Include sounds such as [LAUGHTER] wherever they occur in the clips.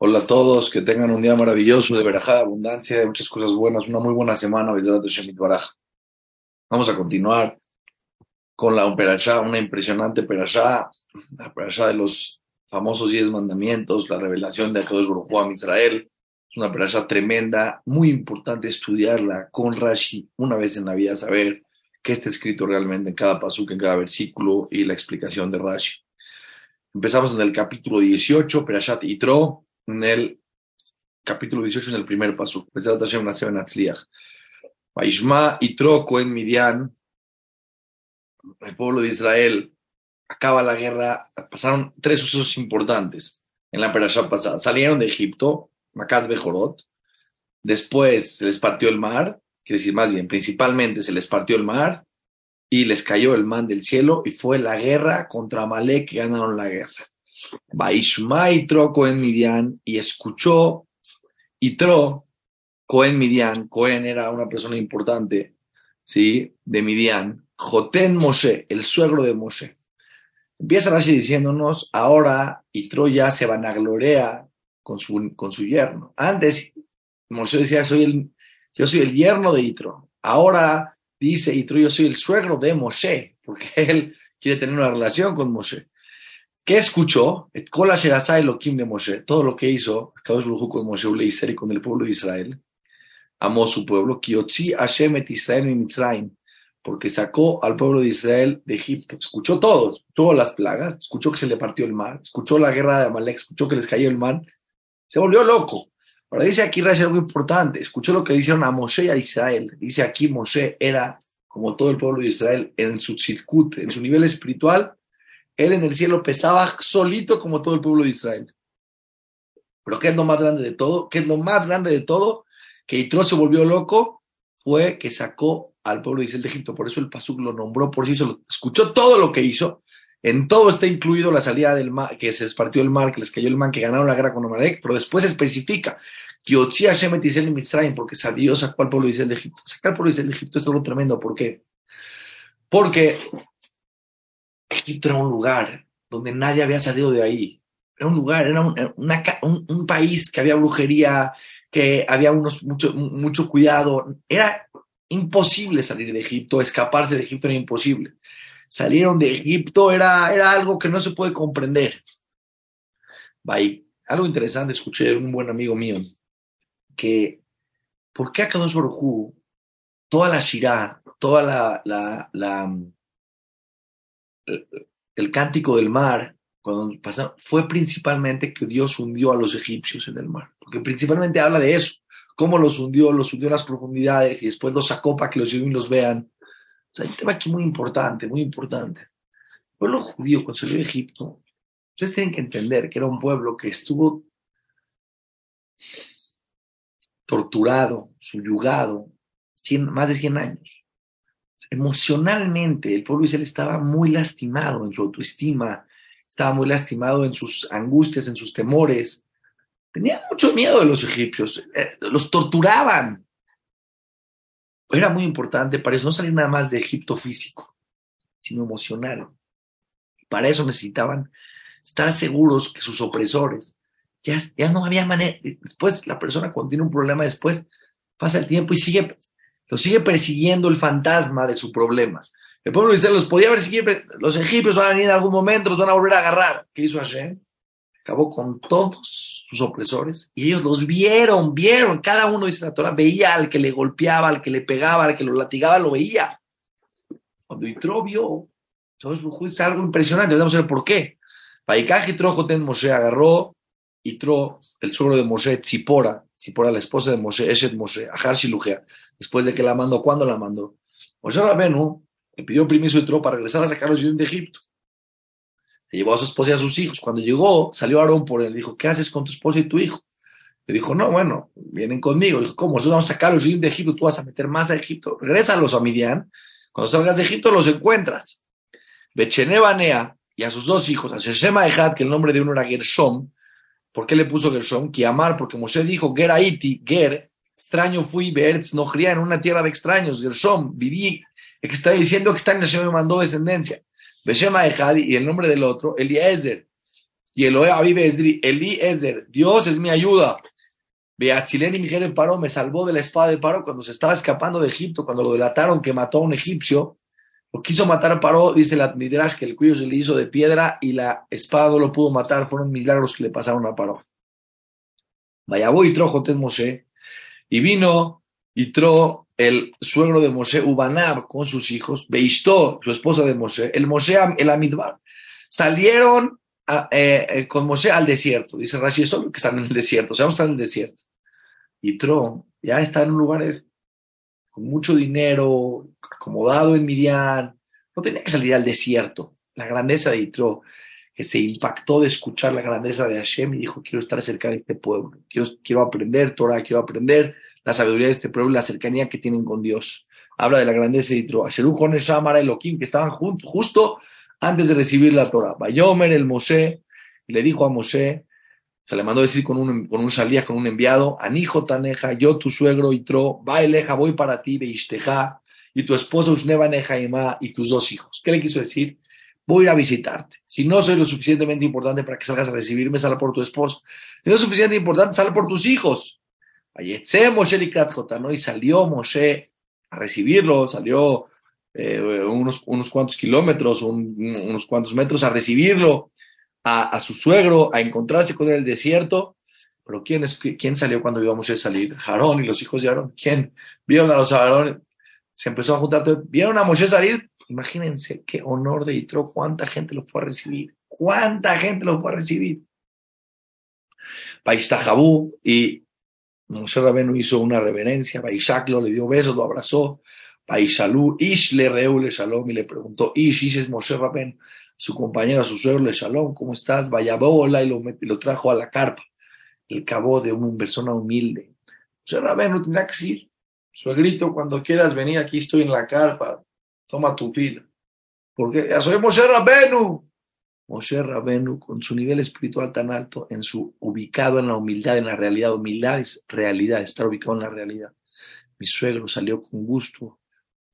Hola a todos, que tengan un día maravilloso, de verajada, abundancia, de muchas cosas buenas, una muy buena semana, Vamos a continuar con la perashá, una impresionante perashá, la perashá de los famosos diez mandamientos, la revelación de Akadosh Baruj a Israel. Es una perashá tremenda, muy importante estudiarla con Rashi una vez en la vida, saber qué está escrito realmente en cada pasuk, en cada versículo y la explicación de Rashi. Empezamos en el capítulo 18, Perashat Itro, en el capítulo 18, en el primer paso. Vaishma Itro Cohen Midian, el pueblo de Israel, acaba la guerra, pasaron tres sucesos importantes en la Perashat pasada. Salieron de Egipto, Makat Bejorot, después se les partió el mar, quiere decir más bien, principalmente se les partió el mar, y les cayó el man del cielo y fue la guerra contra Amalek que ganaron la guerra. Y Tro Cohen Midian y escuchó Itro Cohen Midian, Cohen era una persona importante, ¿sí? De Midian, Joten Moshe, el suegro de Moshe. Empieza Rashi diciéndonos, ahora Itro ya se van a gloria con su, con su yerno. Antes Moshe decía, soy el, yo soy el yerno de Itro. Ahora dice Itro, yo soy el suegro de Moshe, porque [LAUGHS] él quiere tener una relación con Moshe. ¿Qué escuchó? Todo lo que hizo Kadosh con Moshe y con el pueblo de Israel. Amó su pueblo, Hashem et Israel porque sacó al pueblo de Israel de Egipto. Escuchó todo, escuchó las plagas, escuchó que se le partió el mar, escuchó la guerra de Amalek, escuchó que les cayó el mar. Se volvió loco. Ahora dice aquí Rashi algo importante. Escuchó lo que dijeron a Moshe y a Israel. Dice aquí Moshe era, como todo el pueblo de Israel, en su circuito, en su nivel espiritual, él en el cielo pesaba solito como todo el pueblo de Israel. Pero ¿qué es lo más grande de todo? ¿Qué es lo más grande de todo? Que Yitro se volvió loco, fue que sacó al pueblo de Israel de Egipto. Por eso el Pasuk lo nombró por sí solo. Escuchó todo lo que hizo en todo está incluido la salida del mar, que se espartió el mar, que les cayó el mar, que ganaron la guerra con Amalek, pero después especifica que Hashem y Mitzrayim, porque Dios sacó al pueblo de Israel de Egipto. Sacar al pueblo de Israel de Egipto es algo tremendo. ¿Por qué? Porque Egipto era un lugar donde nadie había salido de ahí. Era un lugar, era un, país que había brujería, que había unos, mucho, mucho cuidado. Era imposible salir de Egipto, escaparse de Egipto era imposible salieron de Egipto, era, era algo que no se puede comprender. Bye. Algo interesante, escuché de un buen amigo mío, que ¿por qué Akadosh Baruj toda la Shirah, toda la, la, la, el, cántico del mar, cuando pasaron, fue principalmente que Dios hundió a los egipcios en el mar, porque principalmente habla de eso, cómo los hundió, los hundió en las profundidades y después los sacó para que los los vean hay un tema aquí muy importante, muy importante. El pueblo judío cuando salió de Egipto, ustedes tienen que entender que era un pueblo que estuvo torturado, subyugado, más de 100 años. Emocionalmente, el pueblo Israel estaba muy lastimado en su autoestima, estaba muy lastimado en sus angustias, en sus temores. Tenía mucho miedo de los egipcios, eh, los torturaban, era muy importante para eso, no salir nada más de Egipto físico, sino emocional. Para eso necesitaban estar seguros que sus opresores, ya, ya no había manera, después la persona cuando tiene un problema, después pasa el tiempo y sigue, lo sigue persiguiendo el fantasma de su problema. El pueblo de Israel los podía siempre, los egipcios van a venir en algún momento, los van a volver a agarrar. ¿Qué hizo Hashem? acabó con todos sus opresores y ellos los vieron, vieron, cada uno dice la Torah, veía al que le golpeaba, al que le pegaba, al que lo latigaba, lo veía. Cuando Yitro vio, es algo impresionante, vamos a ver por qué. Paikaj Yitro Moshe agarró Yitro, el suegro de Moshe, Tzipora, Tzipora, la esposa de Moshe, Eshet Moshe, Ajar Shilujea, después de que la mandó, ¿cuándo la mandó? Moshe Rabenu le pidió permiso a Yitro para regresar a sacar a los de Egipto se llevó a su esposa y a sus hijos. Cuando llegó, salió Aarón por él, dijo, ¿qué haces con tu esposa y tu hijo? Le dijo, no, bueno, vienen conmigo. Dijo, ¿cómo? Nosotros vamos a sacar a los de Egipto, tú vas a meter más a Egipto. Regrésalos a Midian. Cuando salgas de Egipto los encuentras. Bechene Banea y a sus dos hijos, a Sheshema Ejad, que el nombre de uno era Gershom. ¿Por qué le puso Gershom? amar porque Moshe dijo, Geraiti, Ger, extraño fui, Beretz Nojría, en una tierra de extraños. Gershom, viví, que está diciendo que está en me mandó descendencia. Beshema Ejad y el nombre del otro, Eliezer. Y Eloé vive Eli Esder, Dios es mi ayuda. Beatzilén y Miguel Paró me salvó de la espada de Paró cuando se estaba escapando de Egipto, cuando lo delataron que mató a un egipcio. Lo quiso matar a Paró, dice la Midrash que el cuello se le hizo de piedra y la espada no lo pudo matar. Fueron milagros que le pasaron a Paró. Vaya voy y trojo Moshe. Y vino y tro el suegro de Moshe, Ubanab, con sus hijos, Beistó, su esposa de Moshe, el Moshe, el Amidbar. Salieron eh, eh, con Moshe al desierto. Dice Rashi, eso que están en el desierto. O sea, están en el desierto. Y Tro ya está en lugares mucho dinero, acomodado en Midian, no tenía que salir al desierto. La grandeza de Itro, que se impactó de escuchar la grandeza de Hashem y dijo, quiero estar cerca de este pueblo, quiero, quiero aprender Torah, quiero aprender la sabiduría de este pueblo la cercanía que tienen con Dios. Habla de la grandeza de Itro. Asheru Jones Shamara Elohim, que estaban juntos, justo antes de recibir la Torah. Bayomer el Moshe, le dijo a Moshe, se le mandó decir con un, con un salías, con un enviado, Anijo Taneja, yo tu suegro Itro, Baeleja, voy para ti, Beishteja, y tu esposa Usneba Nejaima y tus dos hijos. ¿Qué le quiso decir? Voy a visitarte. Si no soy lo suficientemente importante para que salgas a recibirme, sal por tu esposo. Si no es suficientemente importante, sal por tus hijos. Moshe y salió Moshe a recibirlo, salió eh, unos, unos cuantos kilómetros, unos cuantos metros a recibirlo a, su suegro, a encontrarse con él en el desierto. Pero ¿quién, es, ¿quién salió cuando íbamos a salir? Jarón y los hijos de Aarón. ¿Quién? Vieron a los Aarón, se empezó a juntar. ¿Vieron a Moshe salir? Imagínense qué honor de Yitro, cuánta gente lo fue a recibir. ¿Cuánta gente lo fue a recibir? Jabú y Moshe Rabenu hizo una reverencia. lo le dio besos, lo abrazó. Paishalú, Ish le reúle shalom y le preguntó, Ish, Ish es Moshe Rabenu su compañero, su suegro, le Shalom, ¿cómo estás? Vaya bola y lo, trajo a la carpa. El cabo de una persona humilde. José Rabenu tendrá que decir, suegrito, cuando quieras venir, aquí estoy en la carpa, toma tu fila. Porque ya soy Moshe Rabenu. Moshe Rabenu, con su nivel espiritual tan alto, en su ubicado en la humildad, en la realidad. Humildad es realidad, estar ubicado en la realidad. Mi suegro salió con gusto,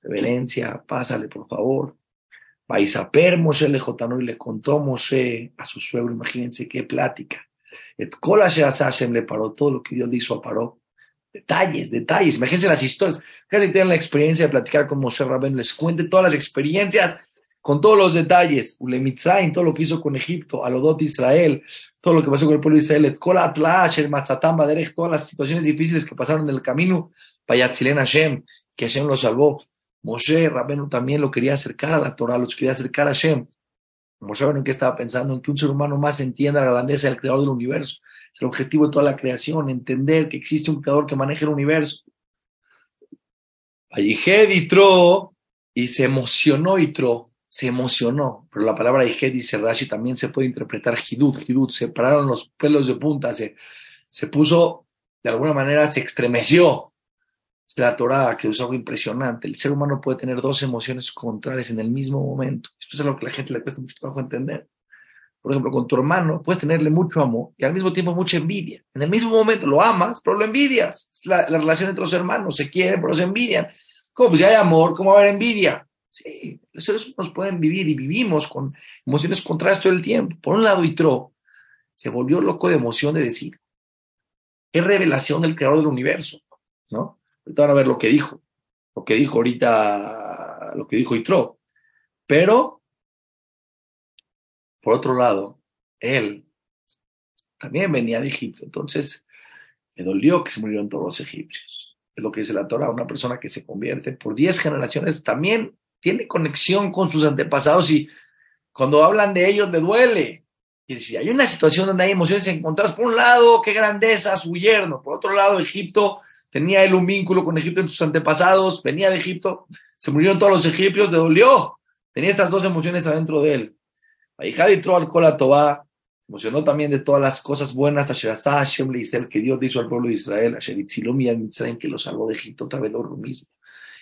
reverencia, pásale por favor. Paisaper Moshe Lejotano y le contó Moshe a su suegro, imagínense qué plática. Et le paró todo lo que Dios le hizo a Paró. Detalles, detalles. Imagínense las historias. Casi tienen la experiencia de platicar con Moshe Rabén, les cuente todas las experiencias con todos los detalles. Ulemitzraim, todo lo que hizo con Egipto, Alodot Israel, todo lo que pasó con el pueblo de Israel, Et Atlash, el Matzatán Baderech, todas las situaciones difíciles que pasaron en el camino, Payatzilén Hashem, que Hashem lo salvó. Moshe Rabenu también lo quería acercar a la Torah, lo quería acercar a Shem. Moshe Rabenu que estaba pensando en que un ser humano más entienda la grandeza del creador del universo. Es el objetivo de toda la creación, entender que existe un creador que maneja el universo. Ayijed y y se emocionó y Tro, se emocionó. Pero la palabra Ayijed dice Rashi también se puede interpretar Hidut, Hidut, se pararon los pelos de punta, se, se puso, de alguna manera se estremeció, es la Torah, que es algo impresionante. El ser humano puede tener dos emociones contrarias en el mismo momento. Esto es algo que a la gente le cuesta mucho trabajo entender. Por ejemplo, con tu hermano puedes tenerle mucho amor y al mismo tiempo mucha envidia. En el mismo momento lo amas, pero lo envidias. Es la, relación entre los hermanos, se quieren, pero se envidian. ¿Cómo? Pues ya hay amor, ¿cómo va a haber envidia? Sí, los seres humanos pueden vivir y vivimos con emociones contrarias todo el tiempo. Por un lado, Itro se volvió loco de emoción de decir, es revelación del creador del universo, ¿no? Van a ver lo que dijo, lo que dijo ahorita, lo que dijo Itro. Pero, por otro lado, él también venía de Egipto, entonces le dolió que se murieron todos los egipcios. Es lo que dice la Torah, una persona que se convierte por diez generaciones también tiene conexión con sus antepasados y cuando hablan de ellos le duele. Y si hay una situación donde hay emociones encontradas, por un lado, qué grandeza su yerno, por otro lado, Egipto tenía él un vínculo con Egipto en sus antepasados, venía de Egipto, se murieron todos los egipcios, le dolió. Tenía estas dos emociones adentro de él. Ahijad entró al Tobá, emocionó también de todas las cosas buenas, a Hashem le que Dios hizo al pueblo de Israel, a Sheritzilum y Mitzrayim, que lo salvó de Egipto, otra vez lo mismo.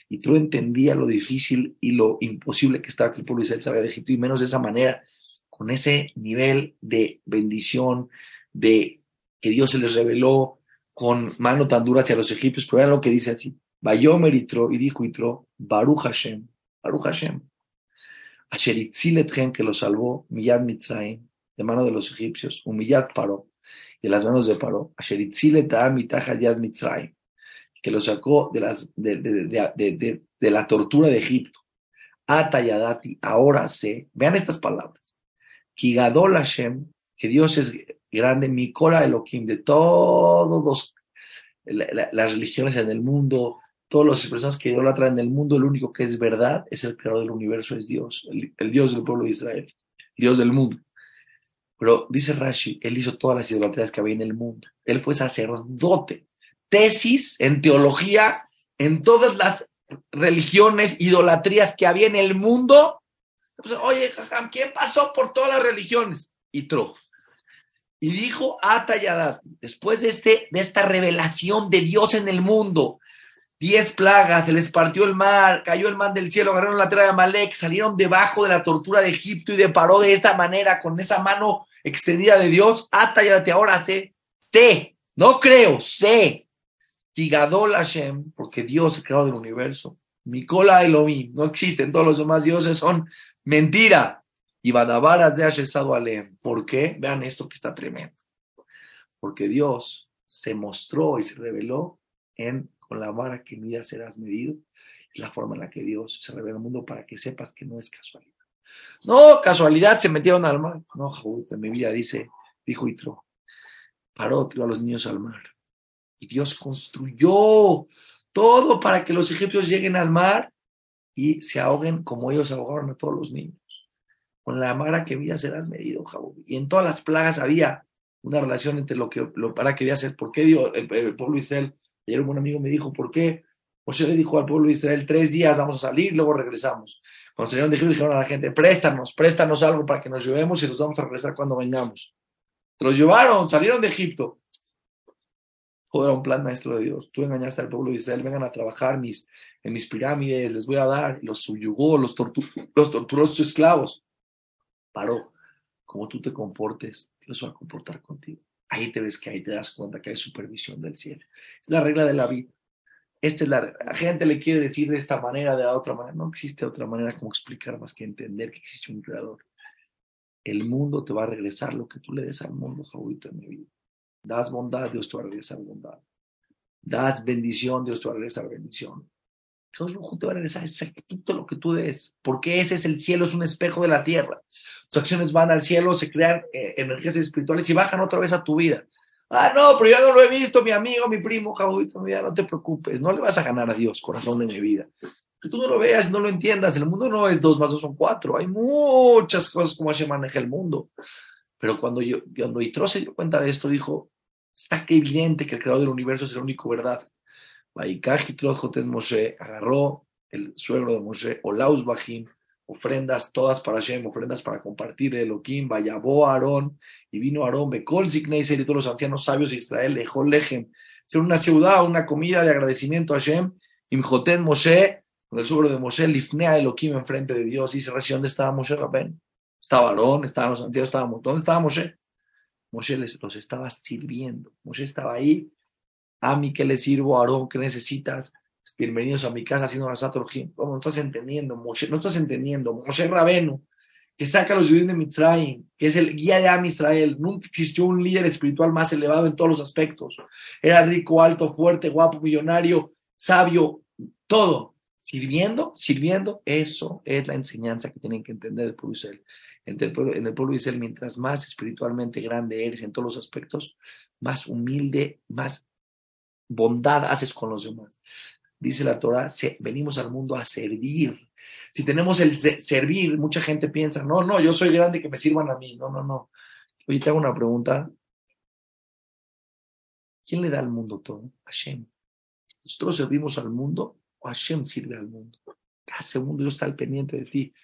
Y tú entendía lo difícil y lo imposible que estaba que el pueblo de Israel salga de Egipto, y menos de esa manera, con ese nivel de bendición, de que Dios se les reveló, con mano tan dura hacia los egipcios, pero vean lo que dice así. Bayomer Itro, y dijo Itro, Baruch Hashem, Baruch Hashem. Asher que lo salvó, Miyad Mitzrayim, de mano de los egipcios, humillad Paró, y de las manos de Paró, que lo sacó de, las, de, de, de, la tortura de Egipto. Atayadati, ahora sé, vean estas palabras, Kigadol Hashem, que Dios es grande, Mikola Elohim, de todos los, las religiones en el mundo, todas las personas que idolatran en el mundo, el único que es verdad es el creador del universo, es Dios, el, Dios del pueblo de Israel, Dios del mundo. Pero dice Rashi, él hizo todas las idolatrías que había en el mundo. Él fue sacerdote, tesis en teología, en todas las religiones, idolatrías que había en el mundo. Oye, Jajam, ¿quién pasó por todas las religiones? Y Tro. Y dijo Atayadati, después de, este, de esta revelación de Dios en el mundo, diez plagas, se les partió el mar, cayó el man del cielo, agarraron la tierra de Amalek, salieron debajo de la tortura de Egipto y de paró de esa manera, con esa mano extendida de Dios, atayate ahora sé, sé, no creo, sé, Tigadol Hashem, porque Dios es el creador del universo, Mikola Elohim, no existen, todos los demás dioses son mentira, y Badavaras de Hashesado Alem, ¿por qué? Vean esto que está tremendo, porque Dios se mostró y se reveló en con la vara que mida serás medido, es la forma en la que Dios se revela al mundo para que sepas que no es casualidad. No, casualidad, se metieron al mar. No, Jabut, en mi vida dice, dijo Itro, paró, tiró a los niños al mar. Y Dios construyó todo para que los egipcios lleguen al mar y se ahoguen como ellos ahogaron a todos los niños. Con la vara que vida serás medido, Jabut. Y en todas las plagas había una relación entre lo que lo para que hacer, por qué Dios, el, pueblo de Israel Ayer un buen amigo me dijo, ¿por qué? Moshe le dijo al pueblo de Israel, tres días vamos a salir, luego regresamos. Cuando salieron de Egipto dijeron a la gente, préstanos, préstanos algo para que nos llevemos y nos vamos a regresar cuando vengamos. Los llevaron, salieron de Egipto. Todo era un plan maestro de Dios. Tú engañaste al pueblo de Israel, vengan a trabajar mis, en mis pirámides, les voy a dar. Y los subyugó, los, los torturó sus esclavos. Paró. Como tú te comportes, Dios va a comportar contigo. Ahí te ves que ahí te das cuenta que hay supervisión del cielo. Es la regla de la vida. Esta es la, la gente le quiere decir de esta manera, de otra manera. No existe otra manera como explicar más que entender que existe un creador. El mundo te va a regresar lo que tú le des al mundo, favorito en mi vida. Das bondad, Dios te va a regresar bondad. Das bendición, Dios te va a regresar bendición. Dios te va a regresar exactito lo que tú des, porque ese es el cielo, es un espejo de la tierra. Tus acciones van al cielo, se crean eh, energías espirituales y bajan otra vez a tu vida. Ah, no, pero yo no lo he visto, mi amigo, mi primo, Jabudito, mira, no te preocupes, no le vas a ganar a Dios, corazón de mi vida. Que tú no lo veas, no lo entiendas, el mundo no es dos más dos son cuatro, hay muchas cosas como se maneja el mundo. Pero cuando, yo, cuando Itro se dio cuenta de esto, dijo, está que evidente que el creador del universo es el único verdad. Moshe agarró el suegro de Moshe, Olaus Bajim, ofrendas todas para Shem, ofrendas para compartir Elohim, vayabó Aarón, y vino Aarón, Bekol Zikneiser y todos los ancianos sabios de Israel, dejó Lejem, ser una ciudad, una comida de agradecimiento a Shem, Imjoten Moshe, con el suegro de Moshe, Lifnea Elohim enfrente de Dios, y dice ¿dónde estaba Moshe Rabén? Estaba Aarón, estaban los ancianos, estábamos, ¿dónde estaba Moshe? Moshe los estaba sirviendo, Moshe estaba ahí, a mí que le sirvo, Aarón, ¿qué necesitas? Bienvenidos a mi casa haciendo la Satorjim. ¿Cómo no estás entendiendo? Moshe, no estás entendiendo. Moshe Rabenu, que saca los judíos de Mitzrayim, que es el guía de Am Israel. Nunca existió un líder espiritual más elevado en todos los aspectos. Era rico, alto, fuerte, guapo, millonario, sabio, todo. Sirviendo, sirviendo, eso es la enseñanza que tienen que entender el pueblo Israel. En el pueblo, en el pueblo Israel, mientras más espiritualmente grande eres en todos los aspectos, más humilde, más bondad haces con los demás dice la Torah, venimos al mundo a servir. Si tenemos el servir, mucha gente piensa, no, no, yo soy grande, que me sirvan a mí. No, no, no. Oye, te hago una pregunta. ¿Quién le da al mundo todo? Hashem. ¿Nosotros servimos al mundo o Hashem sirve al mundo? Cada segundo Dios está al pendiente de ti.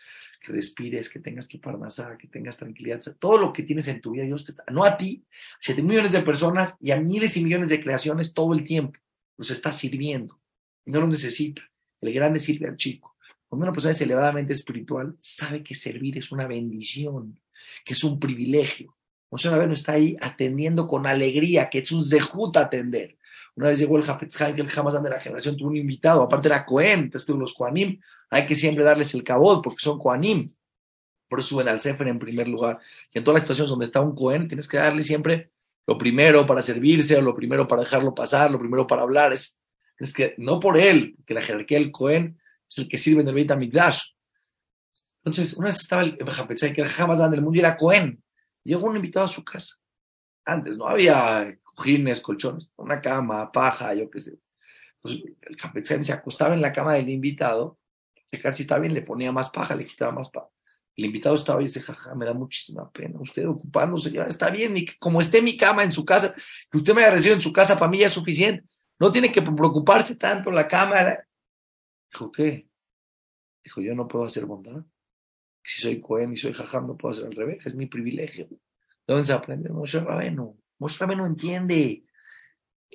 Que respires, que tengas tu parnasá, que tengas tranquilidad. Todo lo que tienes en tu vida, Dios te está, no a ti, a siete millones de personas y a miles y millones de creaciones todo el tiempo. Nos está sirviendo no lo necesita. El grande sirve al chico. Cuando una persona es elevadamente espiritual, sabe que servir es una bendición, que es un privilegio. Moshe no está ahí atendiendo con alegría, que es un zehut atender. Una vez llegó el Hafetz que el jamás de la generación tuvo un invitado, aparte era Cohen, entonces los Koanim, hay que siempre darles el cabot porque son Koanim. Por eso suben al Sefer en primer lugar. Y en todas las situaciones donde está un Cohen, tienes que darle siempre lo primero para servirse, o lo primero para dejarlo pasar, lo primero para hablar. Es, es que no por él, que la jerarquía del Cohen es el que sirve en el Beit HaMikdash. Entonces, una vez estaba el Japetzai, que jamás en el mundo y era Cohen. Llegó un invitado a su casa. Antes no había cojines, colchones, una cama, paja, yo qué sé. El Japetzai se acostaba en la cama del invitado, checar si estaba bien, le ponía más paja, le quitaba más paja. El invitado estaba y dice, jaja, me da muchísima pena. Usted ocupándose, ya está bien, como esté mi cama en su casa, que usted me haya recibido en su casa, para mí ya es suficiente. No tiene que preocuparse tanto la cámara. Dijo, ¿qué? Dijo, yo no puedo hacer bondad. Si soy Cohen y soy jajam, no puedo hacer al revés, es mi privilegio. ¿Dónde se aprende? Moshe Rabenu. Moshe Rabenu entiende.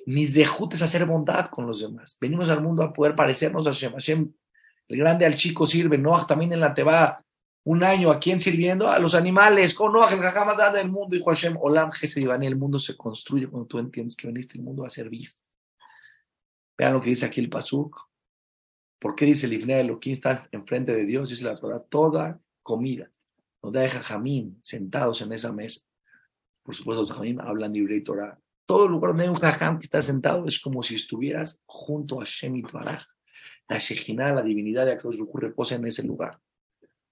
Mis dejutes hacer bondad con los demás. Venimos al mundo a poder parecernos a Hashem. Hashem, el grande al chico sirve. Noah también en la Teba un año, ¿a quién sirviendo? A los animales. Con Noah, el jajam más del mundo. Dijo Hashem, Olam, El mundo se construye cuando tú entiendes que veniste al mundo a servir. Vean lo que dice aquí el Pasuk. ¿Por qué dice el Ifnei ¿Quién está enfrente de Dios? Dice la Torah, toda comida. Nos deja Jamín sentados en esa mesa. Por supuesto, los Jamín hablan libre y Torah. Todo lugar donde hay un jajam que está sentado es como si estuvieras junto a Shemit Baraj. La Shejina, la divinidad de Akadosh ocurre reposa en ese lugar.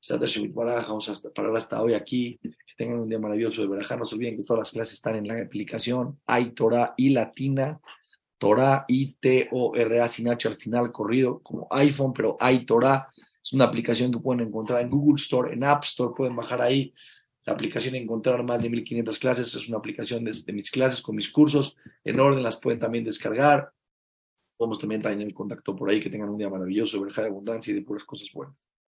Vamos a parar hasta hoy aquí. Que tengan un día maravilloso de Barajá. No se olviden que todas las clases están en la aplicación. Hay Torah y Latina Torah, I-T-O-R-A, sin H al final, corrido, como iPhone, pero hay Torah. Es una aplicación que pueden encontrar en Google Store, en App Store, pueden bajar ahí la aplicación y encontrar más de 1500 clases. Es una aplicación de, mis clases con mis cursos en orden, las pueden también descargar. Podemos también estar en contacto por ahí, que tengan un día maravilloso, verja de abundancia y de puras cosas buenas.